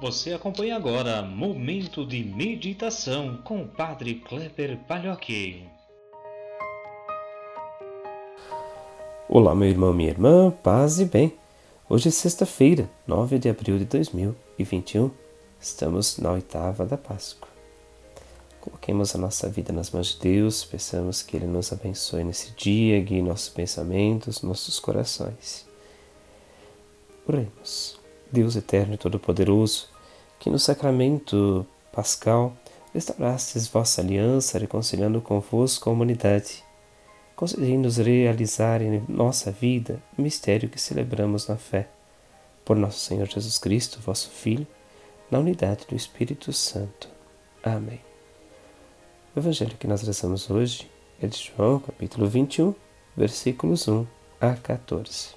Você acompanha agora Momento de Meditação com o Padre Kleber Palhoque. Olá, meu irmão, minha irmã, paz e bem. Hoje é sexta-feira, 9 de abril de 2021. Estamos na oitava da Páscoa. Coloquemos a nossa vida nas mãos de Deus, peçamos que Ele nos abençoe nesse dia, guie nossos pensamentos, nossos corações. Oremos. Deus eterno e todo-poderoso, que no sacramento pascal restaurastes vossa aliança, reconciliando convosco a humanidade. Concedei-nos realizar em nossa vida o mistério que celebramos na fé. Por nosso Senhor Jesus Cristo, vosso Filho, na unidade do Espírito Santo. Amém. O evangelho que nós rezamos hoje é de João, capítulo 21, versículos 1 a 14.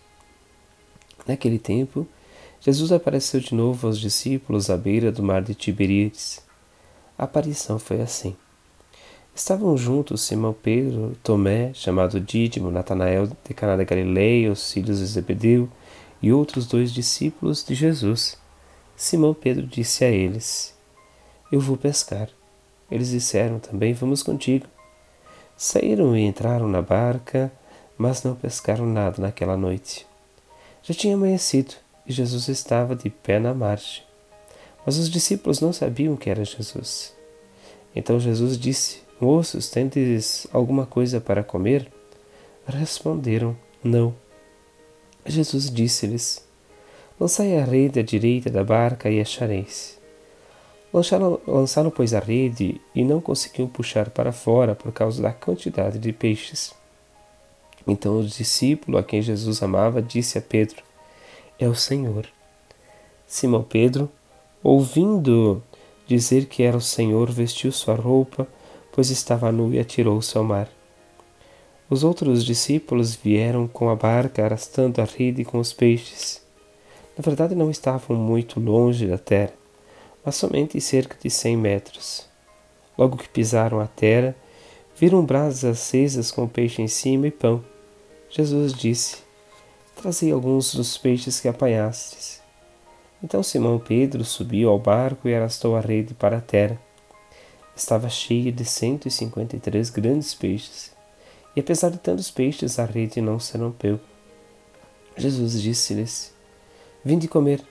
Naquele tempo, Jesus apareceu de novo aos discípulos à beira do mar de Tiberíades. A aparição foi assim. Estavam juntos Simão Pedro, Tomé, chamado Dídimo, Natanael de Caná da Galileia, os filhos de Zebedeu e outros dois discípulos de Jesus. Simão Pedro disse a eles: Eu vou pescar. Eles disseram também: Vamos contigo. Saíram e entraram na barca, mas não pescaram nada naquela noite. Já tinha amanhecido Jesus estava de pé na margem. Mas os discípulos não sabiam que era Jesus. Então Jesus disse: Moços, tendes alguma coisa para comer? Responderam: Não. Jesus disse-lhes: Lançai a rede à direita da barca e achareis. Lançaram, lançaram, pois, a rede e não conseguiam puxar para fora por causa da quantidade de peixes. Então o discípulo a quem Jesus amava disse a Pedro: é o Senhor. Simão Pedro, ouvindo dizer que era o Senhor, vestiu sua roupa, pois estava nu e atirou-se ao mar. Os outros discípulos vieram com a barca arrastando a rede com os peixes. Na verdade, não estavam muito longe da terra, mas somente cerca de cem metros. Logo que pisaram a terra, viram brasas acesas com peixe em cima e pão. Jesus disse: Trazei alguns dos peixes que apanhastes. Então Simão Pedro subiu ao barco e arrastou a rede para a terra. Estava cheia de cento e cinquenta e três grandes peixes, e apesar de tantos peixes, a rede não se rompeu. Jesus disse-lhes: Vinde comer.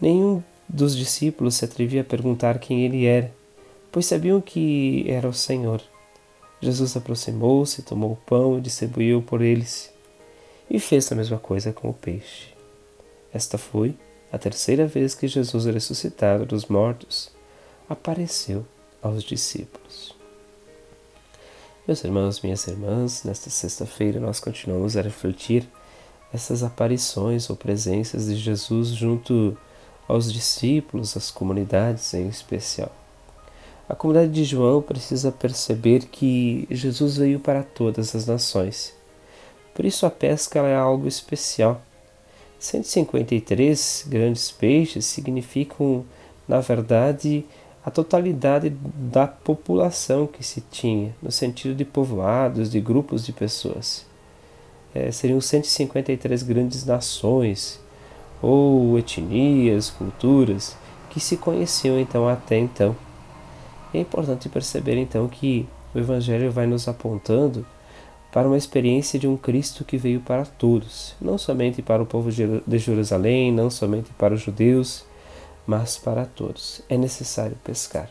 Nenhum dos discípulos se atrevia a perguntar quem ele era, pois sabiam que era o Senhor. Jesus aproximou-se, tomou o pão e distribuiu por eles e fez a mesma coisa com o peixe. Esta foi a terceira vez que Jesus, ressuscitado dos mortos, apareceu aos discípulos. Meus irmãos, minhas irmãs, nesta sexta-feira nós continuamos a refletir essas aparições ou presenças de Jesus junto aos discípulos, às comunidades em especial. A comunidade de João precisa perceber que Jesus veio para todas as nações por isso a pesca é algo especial. 153 grandes peixes significam, na verdade, a totalidade da população que se tinha, no sentido de povoados, de grupos de pessoas. É, seriam 153 grandes nações, ou etnias, culturas, que se conheciam então até então. É importante perceber então que o Evangelho vai nos apontando para uma experiência de um Cristo que veio para todos, não somente para o povo de Jerusalém, não somente para os judeus, mas para todos. É necessário pescar.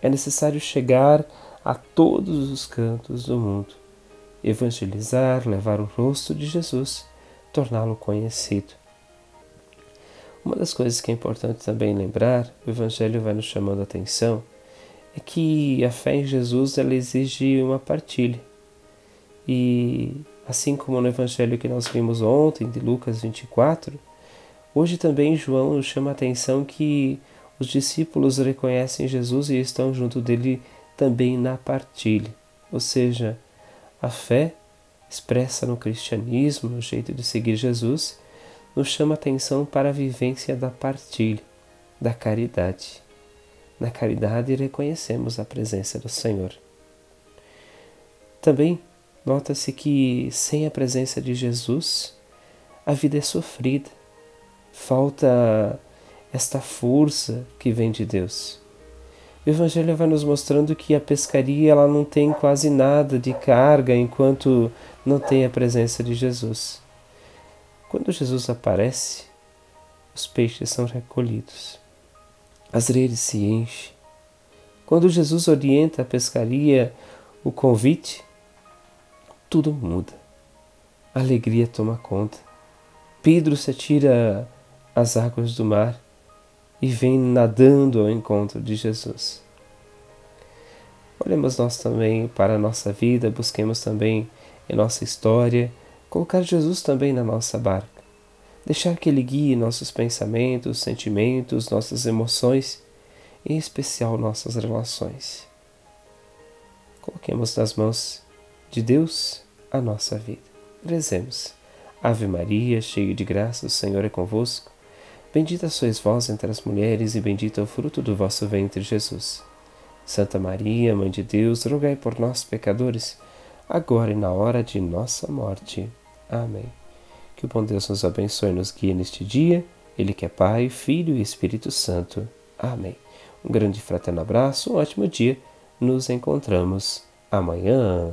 É necessário chegar a todos os cantos do mundo, evangelizar, levar o rosto de Jesus, torná-lo conhecido. Uma das coisas que é importante também lembrar, o Evangelho vai nos chamando a atenção, é que a fé em Jesus ela exige uma partilha. E assim como no evangelho que nós vimos ontem, de Lucas 24, hoje também João nos chama a atenção que os discípulos reconhecem Jesus e estão junto dele também na partilha. Ou seja, a fé expressa no cristianismo, no jeito de seguir Jesus, nos chama a atenção para a vivência da partilha, da caridade. Na caridade reconhecemos a presença do Senhor. Também Nota-se que sem a presença de Jesus, a vida é sofrida. Falta esta força que vem de Deus. O Evangelho vai nos mostrando que a pescaria ela não tem quase nada de carga enquanto não tem a presença de Jesus. Quando Jesus aparece, os peixes são recolhidos, as redes se enchem. Quando Jesus orienta a pescaria, o convite, tudo muda. A alegria toma conta. Pedro se atira às águas do mar e vem nadando ao encontro de Jesus. Olhemos nós também para a nossa vida, busquemos também em nossa história colocar Jesus também na nossa barca, deixar que Ele guie nossos pensamentos, sentimentos, nossas emoções, em especial nossas relações. Coloquemos nas mãos de Deus a nossa vida. Rezemos. Ave Maria, cheia de graça, o Senhor é convosco. Bendita sois vós entre as mulheres, e bendito é o fruto do vosso ventre, Jesus. Santa Maria, Mãe de Deus, rogai por nós, pecadores, agora e na hora de nossa morte. Amém. Que o bom Deus nos abençoe e nos guie neste dia, Ele que é Pai, Filho e Espírito Santo. Amém. Um grande fraterno abraço, um ótimo dia. Nos encontramos amanhã.